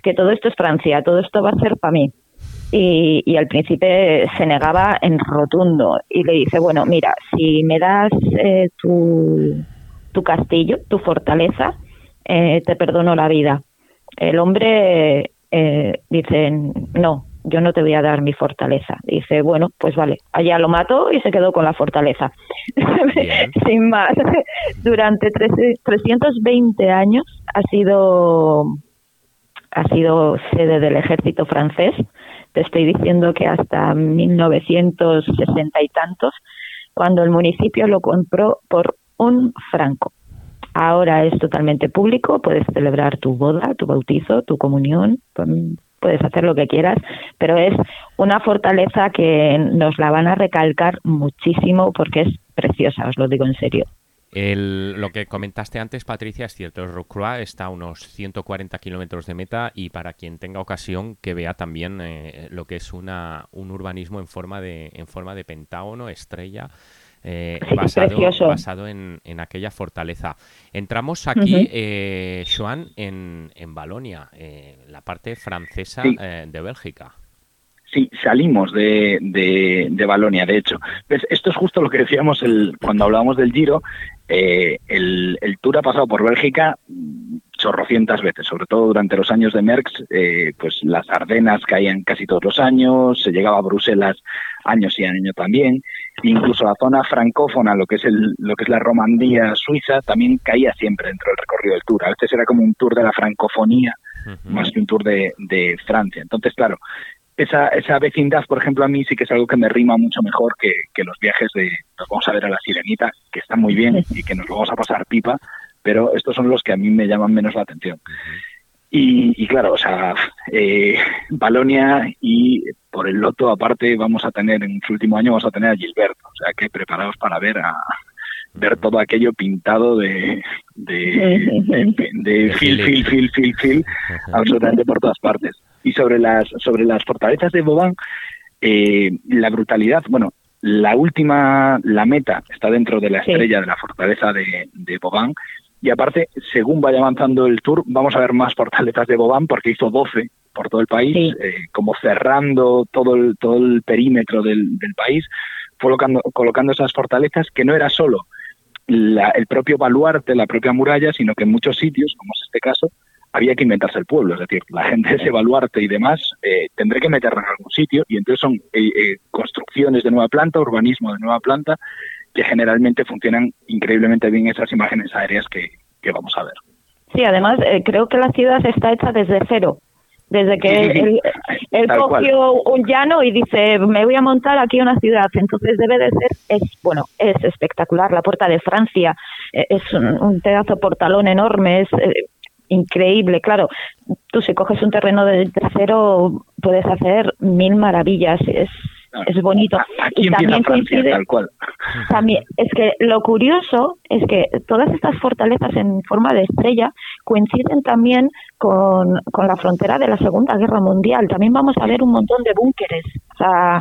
Speaker 3: que todo esto es Francia, todo esto va a ser para mí. Y, y, el príncipe se negaba en rotundo y le dice, bueno, mira, si me das eh, tu, tu castillo, tu fortaleza, eh, te perdono la vida. El hombre eh, dice, no, yo no te voy a dar mi fortaleza. Dice, bueno, pues vale, allá lo mató y se quedó con la fortaleza. <laughs> Sin más, <laughs> durante 320 años ha sido ha sido sede del ejército francés estoy diciendo que hasta 1960 y tantos, cuando el municipio lo compró por un franco. Ahora es totalmente público, puedes celebrar tu boda, tu bautizo, tu comunión, puedes hacer lo que quieras, pero es una fortaleza que nos la van a recalcar muchísimo porque es preciosa, os lo digo en serio.
Speaker 2: El, lo que comentaste antes, Patricia, es cierto. Rocroi está a unos 140 kilómetros de meta y para quien tenga ocasión que vea también eh, lo que es una, un urbanismo en forma de, en forma de pentágono, estrella. Eh, basado, en, en, aquella fortaleza. Entramos aquí, eh, Joan, en, en Balonia, eh, la parte francesa de Bélgica.
Speaker 4: Sí, salimos de, de, de, Balonia, de hecho. Pues esto es justo lo que decíamos el, cuando hablábamos del Giro. Eh, el, el, Tour ha pasado por Bélgica chorrocientas veces, sobre todo durante los años de Merckx, eh, pues las Ardenas caían casi todos los años, se llegaba a Bruselas años y años también, incluso la zona francófona, lo que es el, lo que es la Romandía suiza, también caía siempre dentro del recorrido del Tour. A veces era como un tour de la francofonía más que un tour de, de Francia. Entonces, claro, esa, esa vecindad, por ejemplo, a mí sí que es algo que me rima mucho mejor que, que los viajes de nos vamos a ver a la sirenita, que están muy bien <laughs> y que nos lo vamos a pasar pipa, pero estos son los que a mí me llaman menos la atención. Y, y claro, o sea, eh, Balonia y por el loto aparte vamos a tener, en su último año vamos a tener a Gilberto, o sea que preparados para ver a ver todo aquello pintado <laughs> de de, de, de fil, fil, fil, fil, fil, <laughs> absolutamente por todas partes y sobre las, sobre las fortalezas de Boban, eh, la brutalidad, bueno, la última, la meta está dentro de la estrella de la fortaleza de, de Boban, y aparte, según vaya avanzando el tour, vamos a ver más fortalezas de Boban porque hizo 12 por todo el país, eh, como cerrando todo el, todo el perímetro del, del país, colocando, colocando esas fortalezas que no era solo la, el propio baluarte, la propia muralla, sino que en muchos sitios, como es este caso, había que inventarse el pueblo, es decir, la gente de ese baluarte y demás eh, tendré que meterla en algún sitio y entonces son eh, eh, construcciones de nueva planta, urbanismo de nueva planta, que generalmente funcionan increíblemente bien esas imágenes aéreas que, que vamos a ver.
Speaker 3: Sí, además eh, creo que la ciudad está hecha desde cero. Desde que él, él cogió un llano y dice, me voy a montar aquí una ciudad. Entonces debe de ser, es bueno, es espectacular. La Puerta de Francia eh, es un, un pedazo portalón enorme, es increíble. Claro, tú si coges un terreno de cero puedes hacer mil maravillas. Es es bonito.
Speaker 4: y también coincide tal cual.
Speaker 3: También es que lo curioso es que todas estas fortalezas en forma de estrella coinciden también con, con la frontera de la Segunda Guerra Mundial. También vamos a ver un montón de búnkeres. O sea,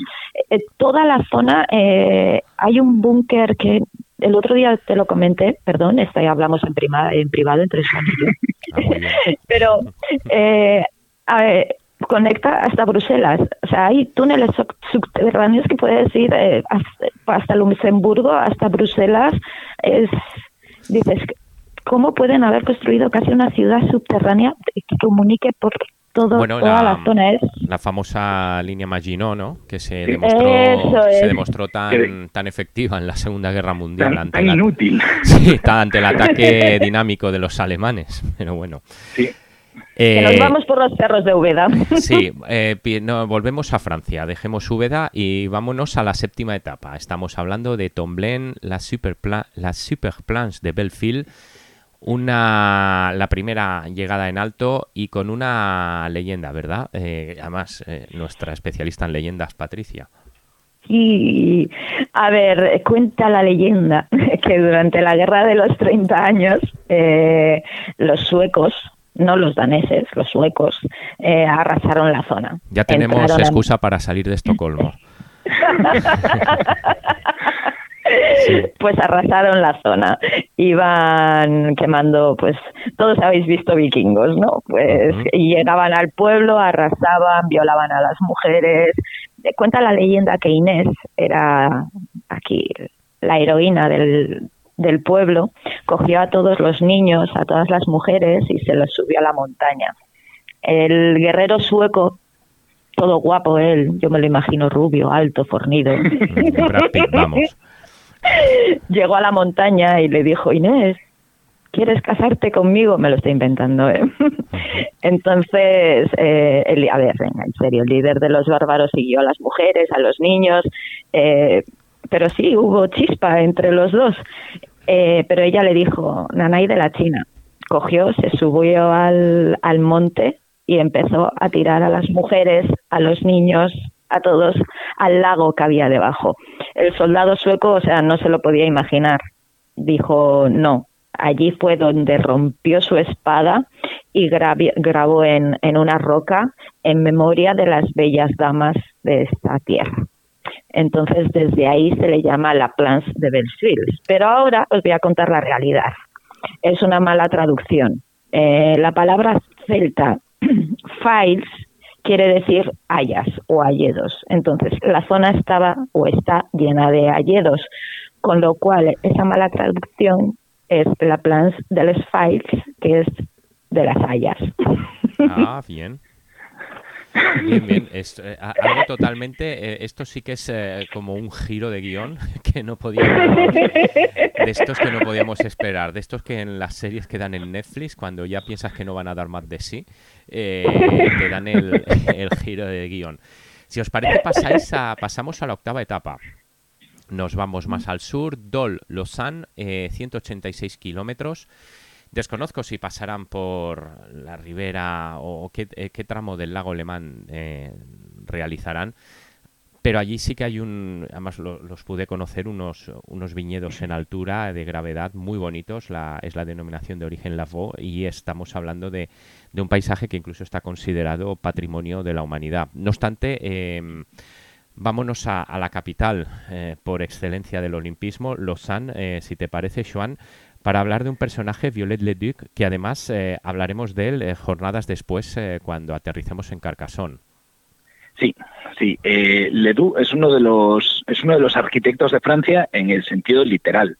Speaker 3: eh, toda la zona eh, hay un búnker que el otro día te lo comenté, perdón, está, hablamos en, prima, en privado entre <laughs> ah, <laughs> Pero eh, a ver, conecta hasta Bruselas. O sea, hay túneles subterráneos que puedes ir eh, hasta, hasta, Luxemburgo, hasta Bruselas. Es, dices, ¿cómo pueden haber construido casi una ciudad subterránea que comunique por todo,
Speaker 2: bueno,
Speaker 3: toda la, la, zona? Es...
Speaker 2: La famosa línea Maginot, ¿no? Que se demostró, se demostró tan, tan efectiva en la Segunda Guerra Mundial.
Speaker 4: Tan, ante tan inútil. <laughs>
Speaker 2: Sí, ante el ataque <laughs> dinámico de los alemanes. Pero bueno.
Speaker 4: Sí.
Speaker 3: Eh, que nos vamos por los cerros de Úbeda. <laughs>
Speaker 2: Sí, eh, no, volvemos a Francia, dejemos Úbeda y vámonos a la séptima etapa. Estamos hablando de Tomblain, las Superplans la super de Belleville, una, la primera llegada en alto y con una leyenda, ¿verdad? Eh, además, eh, nuestra especialista en leyendas, Patricia.
Speaker 3: Y, a ver, cuenta la leyenda <laughs> que durante la guerra de los 30 años eh, los suecos, no los daneses, los suecos, eh, arrasaron la zona.
Speaker 2: Ya tenemos
Speaker 3: Entraron a-
Speaker 2: excusa para salir de Estocolmo. <laughs> <laughs>
Speaker 3: Pues arrasaron la zona. Iban quemando, pues todos habéis visto vikingos, ¿no? Pues y llegaban al pueblo, arrasaban, violaban a las mujeres. Eh, Cuenta la leyenda que Inés era aquí la heroína del, del pueblo, cogió a todos los niños, a todas las mujeres y se los subió a la montaña. El guerrero sueco, todo guapo él, yo me lo imagino rubio, alto, fornido. <laughs>
Speaker 2: Brad Pitt, vamos. <laughs>
Speaker 3: llegó a la montaña y le dijo, Inés, ¿quieres casarte conmigo? Me lo estoy inventando, ¿eh? <laughs> Entonces, eh, el- a ver, venga, en serio, el líder de los bárbaros siguió a las mujeres, a los niños, eh, pero sí, hubo chispa entre los dos. Eh, pero ella le dijo, Nanay de la China. Cogió, se subió al, al monte y empezó a tirar a las mujeres, a los niños, a todos, al lago que había debajo. El soldado sueco, o sea, no se lo podía imaginar. Dijo, no. Allí fue donde rompió su espada y grabó en, una roca en memoria de las bellas damas de esta tierra. Entonces, desde ahí se le llama la Plans de Belsuils. Pero ahora os voy a contar la realidad. Es una mala traducción. Eh, la palabra celta, <clears throat> files, quiere decir hayas o hayedos. Entonces, la zona estaba o está llena de hayedos, con lo cual esa mala traducción es la Plans de les files, que es de las hayas.
Speaker 2: Ah, <laughs> bien. Bien, bien. Es, eh, algo totalmente. eh, esto sí que es eh, como un giro de guion <laughs> que no podíamos. De estos que no podíamos esperar. De estos que en las series que dan en Netflix, cuando ya piensas que no van a dar más de sí, eh, te dan el, <laughs> el giro de guion. Si os parece, pasáis a, pasamos a la octava etapa. Nos vamos más al sur. Dol, Lausanne, eh, 186 kilómetros. Desconozco si pasarán por la ribera o qué, eh, qué tramo del lago Alemán eh, realizarán, pero allí sí que hay un, además lo- los pude conocer, unos, unos viñedos en altura de gravedad muy bonitos, la, es la denominación de origen Lavaux y estamos hablando de, de un paisaje que incluso está considerado patrimonio de la humanidad. No obstante, em, Vámonos a, la capital eh, por excelencia del olimpismo, Lausanne, eh, si te parece, Joan, para hablar de un personaje, Violet Leduc, que además eh, hablaremos de él jornadas después cuando aterricemos en Carcassonne.
Speaker 4: Sí, sí. Eh, Ledoux es uno de los es uno de los arquitectos de Francia en el sentido literal.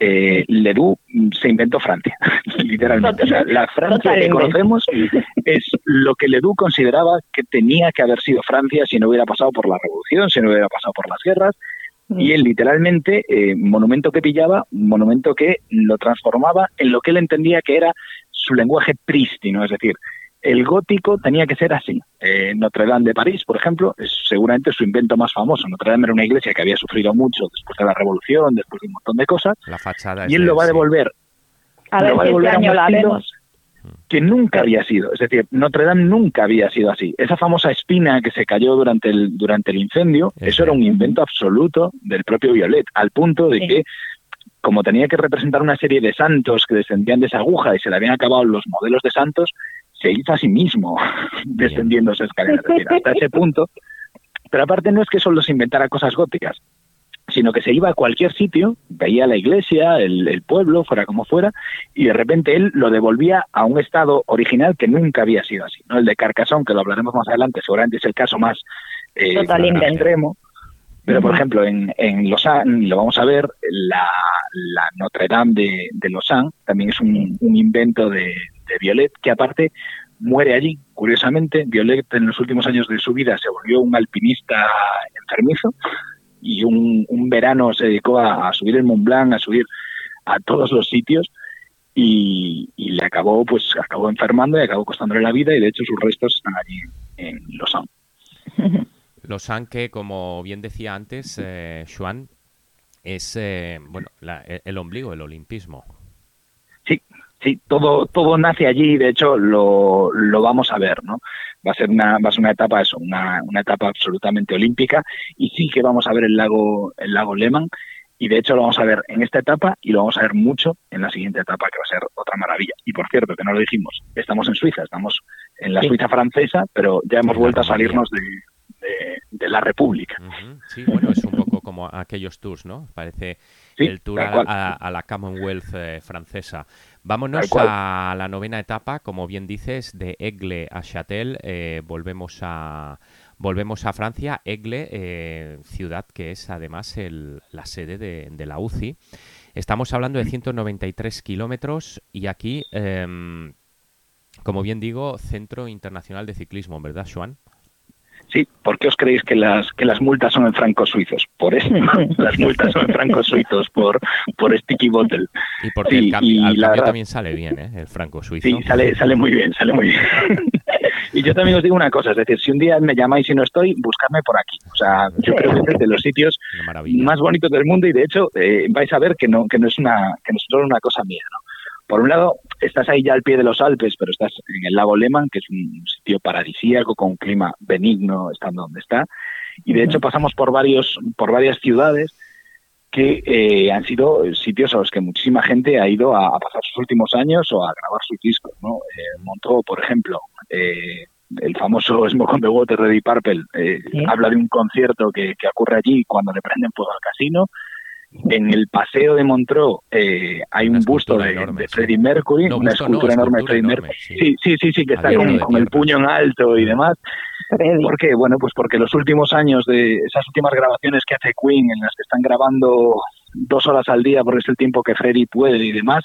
Speaker 4: Eh, Ledoux mm, se inventó Francia, <laughs> literalmente. O sea, la Francia que conocemos es lo que Ledoux consideraba que tenía que haber sido Francia si no hubiera pasado por la Revolución, si no hubiera pasado por las guerras. Y él literalmente, eh, monumento que pillaba, monumento que lo transformaba en lo que él entendía que era su lenguaje prístino, es decir, el gótico tenía que ser así. Eh, Notre Dame de París, por ejemplo, es seguramente su invento más famoso. Notre Dame era una iglesia que había sufrido mucho después de la Revolución, después de un montón de cosas,
Speaker 2: La fachada
Speaker 4: y él lo va a
Speaker 2: sí.
Speaker 4: devolver
Speaker 3: A
Speaker 4: lo va a
Speaker 3: este
Speaker 4: devolver a un
Speaker 3: la
Speaker 4: que nunca había sido. Es decir, Notre Dame nunca había sido así. Esa famosa espina que se cayó durante el, durante el incendio, eso era un invento absoluto del propio Violet, al punto de
Speaker 3: Sí.
Speaker 4: que, como tenía que representar una serie de santos que descendían de esa aguja y se le habían acabado los modelos de santos, se hizo a sí mismo descendiendo esa escalera. Es decir, hasta ese punto. Pero aparte no es que solo se inventara cosas góticas, sino que se iba a cualquier sitio, veía la iglesia, el, el pueblo, fuera como fuera, y de repente él lo devolvía a un estado original que nunca había sido así. ¿no? El de Carcassonne, que lo hablaremos más adelante, seguramente es el caso más eh, extremo. Pero, por ejemplo, en, en Lausanne, lo vamos a ver, la, la Notre Dame de, de Lausanne también es un, un invento de, de Violet, que aparte muere allí. Curiosamente, Violet en los últimos años de su vida se volvió un alpinista enfermizo y un, un verano se dedicó a, subir el Mont Blanc, a subir a todos los sitios y, le acabó, pues, acabó enfermando y acabó costándole la vida y de hecho sus restos están allí en Lausanne. <laughs>
Speaker 2: Lausanne, que como bien decía antes, eh, Joan, es eh, bueno la- el, el ombligo, el olimpismo.
Speaker 4: Sí, todo, todo nace allí y de hecho lo, lo vamos a ver, ¿no? Va a ser una, va a ser una etapa, eso, una, una etapa absolutamente olímpica y sí que vamos a ver el lago, el lago Lehmann y de hecho lo vamos a ver en esta etapa y lo vamos a ver mucho en la siguiente etapa que va a ser otra maravilla. Y por cierto, que no lo dijimos, estamos en Suiza, estamos en la Suiza francesa, pero ya hemos vuelto a salirnos de, de, la República.
Speaker 2: Sí, bueno, es un poco como aquellos tours, ¿no? Parece el tour a, la Commonwealth eh, francesa. Vámonos a la novena etapa, como bien dices, de Aigle a Châtel. Eh, volvemos a volvemos a Francia, Aigle, eh, ciudad que es además el, la sede de, la UCI. Estamos hablando de 193 kilómetros y aquí, em, como bien digo, Centro Internacional de Ciclismo, ¿verdad, Joan?
Speaker 4: Sí, ¿por qué os creéis que las que las multas son en francos suizos? Por eso <laughs> las multas son en francos suizos, por, por Sticky Bottle.
Speaker 2: Y porque el, cambio, también sale bien, ¿eh? El franco suizo.
Speaker 4: Sí, sale, sale muy bien, sale muy bien. <laughs> y yo también os digo una cosa, es decir, si un día me llamáis y no estoy, buscadme por aquí. O sea, yo creo que es de los sitios más bonitos del mundo y de hecho eh, vais a ver que no, que no es una, que no es solo una cosa mía, ¿no? Por un lado, estás ahí ya al pie de los Alpes, pero estás en el lago Lehmann, que es un sitio paradisíaco con un clima benigno, estando donde está. Y de hecho pasamos por varios, por varias ciudades que eh, han sido sitios a los que muchísima gente ha ido a, pasar sus últimos años o a grabar sus discos. ¿no? Eh, por ejemplo, eh, el famoso <laughs> Smoke on the Water de Deep Purple, eh, habla de un concierto que, que ocurre allí cuando le prenden fuego al casino. En el paseo de Montreux eh, hay un busto de, Freddie Mercury, una escultura enorme de Freddie Mercury. Sí. sí, sí, sí, que está con, el puño en alto y demás. ¿Por qué? Bueno, pues porque los últimos años de esas últimas grabaciones que hace Queen, en las que están grabando dos horas al día porque es el tiempo que Freddie puede y demás,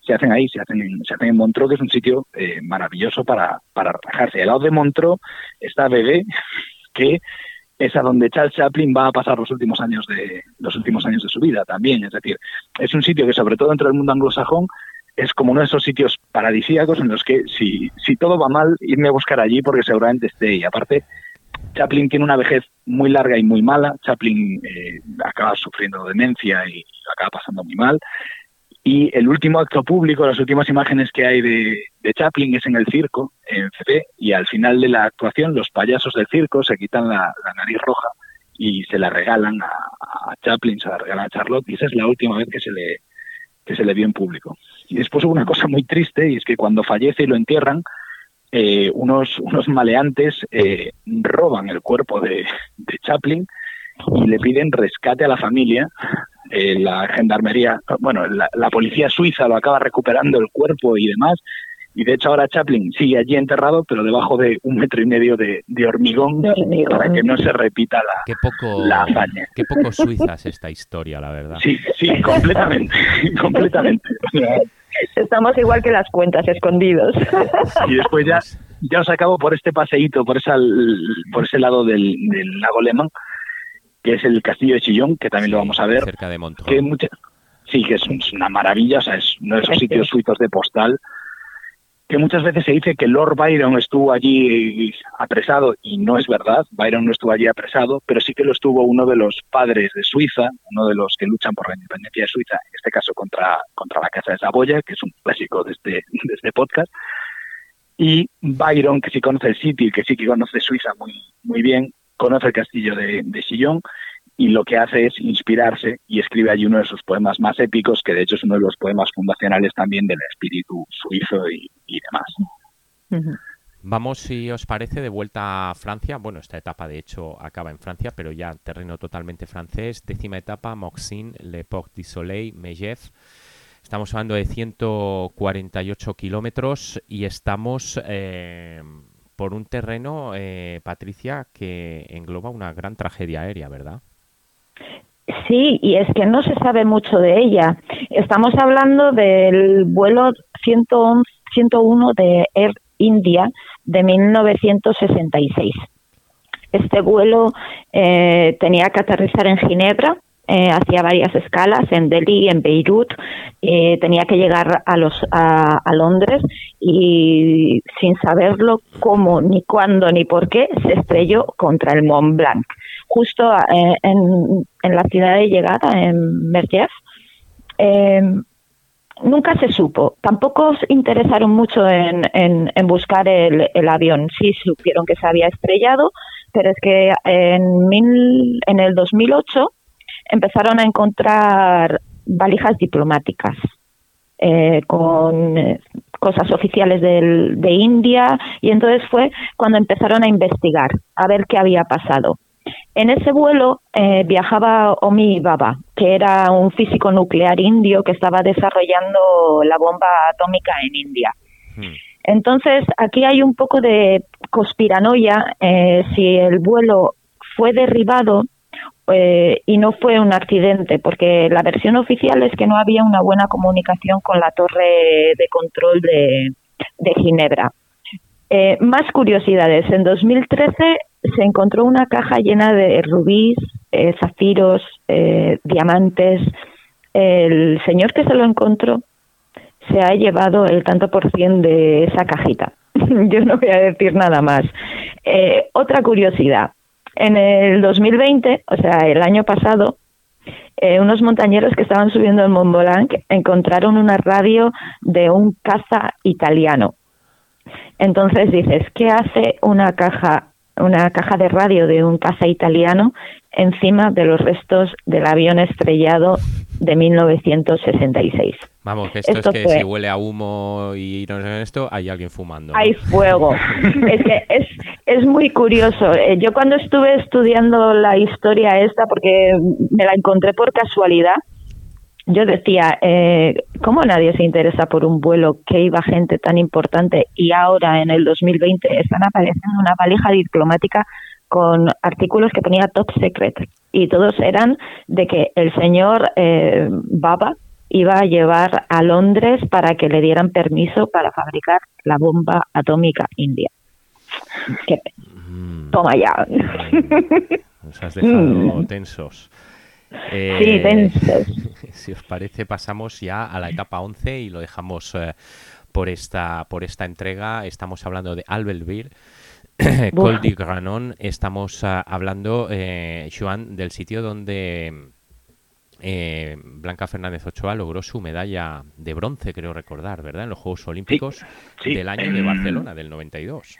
Speaker 4: se hacen ahí, se hacen en, se hacen en Montreux, que es un sitio eh, maravilloso para, para relajarse. Al lado de Montreux está Bebé, que es a donde Charles Chaplin va a pasar los últimos años de los últimos años de su vida también. Es decir, es un sitio que sobre todo dentro del mundo anglosajón es como uno de esos sitios paradisíacos en los que si, si todo va mal, irme a buscar allí porque seguramente esté. Y aparte, Chaplin tiene una vejez muy larga y muy mala. Chaplin eh, acaba sufriendo demencia y acaba pasando muy mal. Y el último acto público, las últimas imágenes que hay de, Chaplin es en el circo, en CP, y al final de la actuación los payasos del circo se quitan la, nariz roja y se la regalan a, Chaplin, se la regalan a Charlotte, y esa es la última vez que se le, que se le vio en público. Y después hubo una cosa muy triste, y es que cuando fallece y lo entierran, eh, unos, unos maleantes eh, roban el cuerpo de, de Chaplin y le piden rescate a la familia eh, la gendarmería, bueno, la, policía suiza lo acaba recuperando el cuerpo y demás. Y de hecho ahora Chaplin sigue allí enterrado, pero debajo de un metro y medio de, hormigón, para que no se repita la,
Speaker 2: qué poco,
Speaker 4: hazaña.
Speaker 2: Qué poco suiza es esta historia, la verdad.
Speaker 4: Sí, sí, completamente, <laughs> completamente.
Speaker 3: Estamos igual que las cuentas, escondidos.
Speaker 4: Y después ya, ya os acabo por este paseíto, por, esa, por ese lado del, del lago Lehmann, que es el castillo de Chillón, que también lo vamos a ver.
Speaker 2: Cerca de
Speaker 4: Que sí, que es una maravilla, o sea, es uno de esos sitios suitos de postal, que muchas veces se dice que Lord Byron estuvo allí apresado, y no es verdad, Byron no estuvo allí apresado, pero sí que lo estuvo uno de los padres de Suiza, uno de los que luchan por la independencia de Suiza, en este caso contra, contra la Casa de Saboya, que es un clásico de este, <laughs> de este podcast, y Byron, que sí conoce el sitio y que sí que conoce Suiza muy, muy bien, conoce el castillo de, de Sillón y lo que hace es inspirarse y escribe allí uno de sus poemas más épicos, que de hecho es uno de los poemas fundacionales también del espíritu suizo y, demás.
Speaker 2: Vamos, si os parece, de vuelta a Francia. Bueno, esta etapa de hecho acaba en Francia, pero ya terreno totalmente francés. Décima etapa, Moxin, Le Port du Soleil, Megève. Estamos hablando de 148 kilómetros y estamos eh, por un terreno, eh, Patricia, que engloba una gran tragedia aérea, ¿verdad?
Speaker 3: Sí, y es que no se sabe mucho de ella. Estamos hablando del vuelo 101 de Air India de 1966. Este vuelo eh, tenía que aterrizar en Ginebra eh, hacía varias escalas en Delhi, en Beirut, eh, tenía que llegar a, los, a, Londres y sin saberlo cómo, ni cuándo, ni por qué, se estrelló contra el Mont Blanc. Justo eh, en, en, la ciudad de llegada, en Merjev, nunca se supo. Tampoco se interesaron mucho en, en, buscar el, el, avión. Sí supieron que se había estrellado, pero es que en, mil, en el 2008 empezaron a encontrar valijas diplomáticas eh, con eh, cosas oficiales del, de India y entonces fue cuando empezaron a investigar a ver qué había pasado. En ese vuelo eh, viajaba Omi Baba, que era un físico nuclear indio que estaba desarrollando la bomba atómica en India. Hmm. Entonces, aquí hay un poco de conspiranoia eh, si el vuelo fue derribado eh, y no fue un accidente, porque la versión oficial es que no había una buena comunicación con la torre de control de, Ginebra. Eh, más curiosidades. En 2013 se encontró una caja llena de rubíes, eh, zafiros, diamantes. El señor que se lo encontró se ha llevado el tanto por cien de esa cajita. <laughs> Yo no voy a decir nada más. otra curiosidad. En el 2020, o sea, el año pasado, eh, unos montañeros que estaban subiendo el Mont Blanc encontraron una radio de un caza italiano. Entonces dices, ¿qué hace una caja, una caja de radio de un caza italiano encima de los restos del avión estrellado de 1966?
Speaker 2: Vamos, que esto, es que si huele a humo y no sé esto, hay alguien fumando.
Speaker 3: Hay fuego. <laughs> es que es, es muy curioso. Eh, yo cuando estuve estudiando la historia esta, porque me la encontré por casualidad, yo decía, eh, ¿cómo nadie se interesa por un vuelo que iba gente tan importante y ahora en el 2020 están apareciendo una valija diplomática con artículos que ponía top secret y todos eran de que el señor eh, Baba, iba a llevar a Londres para que le dieran permiso para fabricar la bomba atómica india. Mm. Toma ya.
Speaker 2: Nos has dejado mm.
Speaker 3: Sí, eh. <laughs>
Speaker 2: Si os parece, pasamos ya a la etapa 11 y lo dejamos eh, por, esta, por esta entrega. Estamos hablando de Albelville. <clears throat> Col Granon, estamos ah, hablando, eh, Joan, del sitio donde eh, Blanca Fernández Ochoa logró su medalla de bronce, creo recordar, ¿verdad? En los Juegos Olímpicos del año de Barcelona, del 92.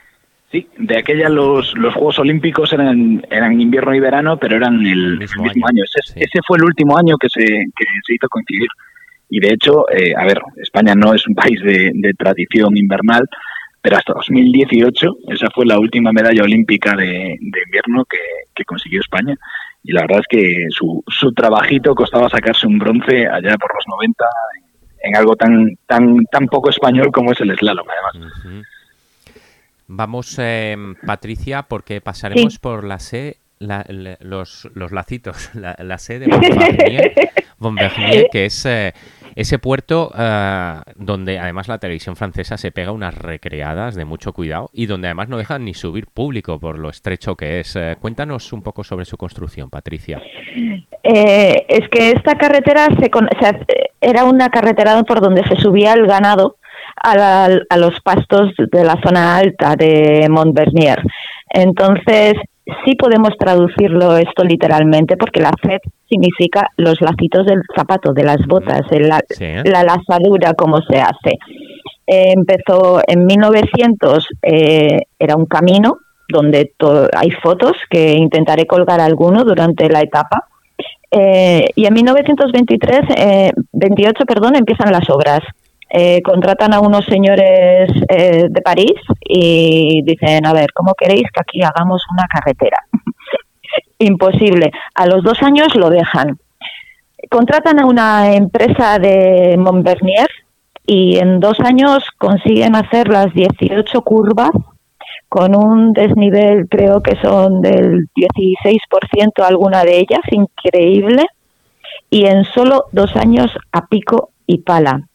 Speaker 4: Sí, de aquella los, los Juegos Olímpicos eran, eran invierno y verano, pero eran el, mismo, año. Ese, fue el último año que se, que se hizo coincidir. Y de hecho, eh, a ver, España no es un <laughs> país de, tradición invernal, pero hasta 2018 esa fue la última medalla olímpica de, invierno que consiguió España y la verdad es que su, su trabajito costaba sacarse un bronce allá por los 90 en, algo tan, tan, tan poco español como es el slalom, además.
Speaker 2: Vamos, eh, Patricia, porque pasaremos por la C los, los lacitos, <laughs> la, la sede de <laughs> Bombardier, que es eh, ese puerto eh, donde además la televisión francesa se pega unas recreadas de mucho cuidado y donde además no dejan ni subir público por lo estrecho que es. Eh, cuéntanos un poco sobre su construcción, Patricia.
Speaker 3: es que esta carretera se, era una carretera por donde se subía el ganado a, a los pastos de la zona alta de Montbernier. Entonces, sí podemos traducirlo esto literalmente porque la FED significa los lacitos del zapato, de las botas, la, la lazadura, como se hace. Eh, empezó en 1900, eh, era un camino donde hay fotos que intentaré colgar alguno durante la etapa. Eh, y en 1923, 28, perdón, empiezan las obras. Eh, contratan a unos señores eh, de París y dicen, a ver, ¿cómo queréis que aquí hagamos una carretera? <laughs> Imposible. A los dos años lo dejan. Contratan a una empresa de Montbernier y en dos años consiguen hacer las 18 curvas con un desnivel, creo que son del 16% alguna de ellas, increíble, y en solo dos años a pico y pala.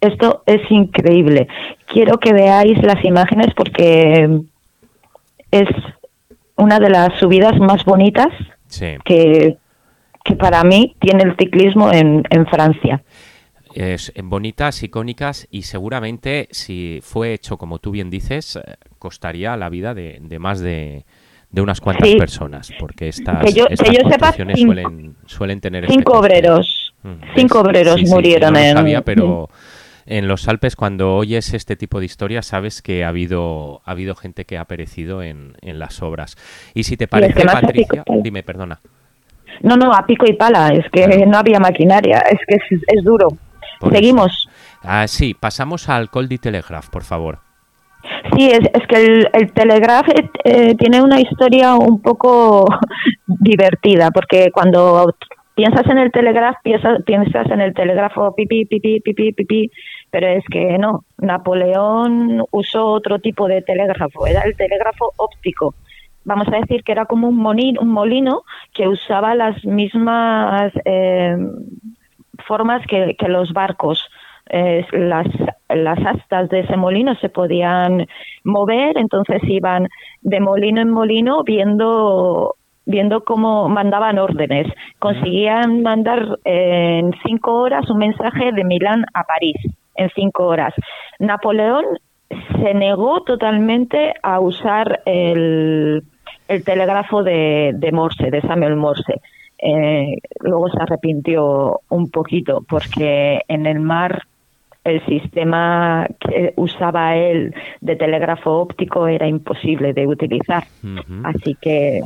Speaker 3: Esto es increíble. Quiero que veáis las imágenes porque es una de las subidas más bonitas que, que, para mí tiene el ciclismo en, en Francia.
Speaker 2: Es bonitas, icónicas y seguramente si fue hecho como tú bien dices, eh, costaría la vida de, de más de, de unas cuantas personas, porque estas, que yo, suelen, suelen tener...
Speaker 3: Cinco obreros. Cinco obreros murieron
Speaker 2: no
Speaker 3: en...
Speaker 2: sabía, pero en los Alpes cuando oyes este tipo de historias sabes que ha habido, ha habido gente que ha perecido en, en las obras. Y si te parece, Patricia, dime, perdona.
Speaker 3: No, no, a pico y pala, es que no había maquinaria, es que es, duro. Seguimos.
Speaker 2: Ah, sí, pasamos al Col de Telegraph, por favor.
Speaker 3: Sí, es, es que el, el Telegraph eh, eh, tiene una historia un poco <laughs> divertida, porque cuando piensas en el Telegraph, piensas, piensas en el telégrafo pipi, pipi, pipi, pipi, pero es que no, Napoleón usó otro tipo de telégrafo, era el telégrafo óptico. Vamos a decir que era como un, molino, un molino que usaba las mismas eh, formas que, los barcos. las, las astas de ese molino se podían mover, entonces iban de molino en molino viendo viendo cómo mandaban órdenes. Conseguían mandar en cinco horas un mensaje de Milán a París, en cinco horas. Napoleón se negó totalmente a usar el, el telégrafo de, de, Morse, de Samuel Morse. Eh, luego se arrepintió un poquito porque en el mar el sistema que usaba él de telégrafo óptico era imposible de utilizar. Así que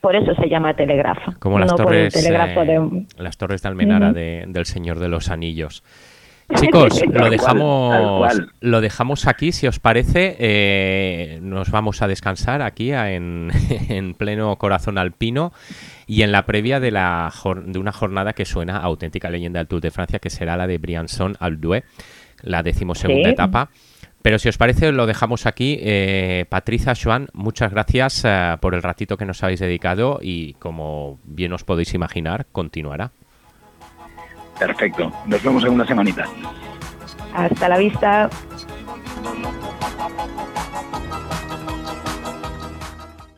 Speaker 3: por eso se llama telegrafo.
Speaker 2: Como las, torres, de... las torres de Almenara del Señor de los Anillos. <laughs> Chicos, lo dejamos, lo dejamos aquí, si os parece. Eh, nos vamos a descansar aquí en, <laughs> en, pleno corazón alpino y en la previa de, la, de una jornada que suena a auténtica leyenda del Tour de Francia, que será la de Briançon Aldue, la decimosegunda etapa. Pero si os parece, lo dejamos aquí. Eh, Patricia, Joan, muchas gracias eh, por el ratito que nos habéis dedicado y como bien os podéis imaginar, continuará.
Speaker 4: Perfecto. Nos vemos en una semanita.
Speaker 3: Hasta la vista.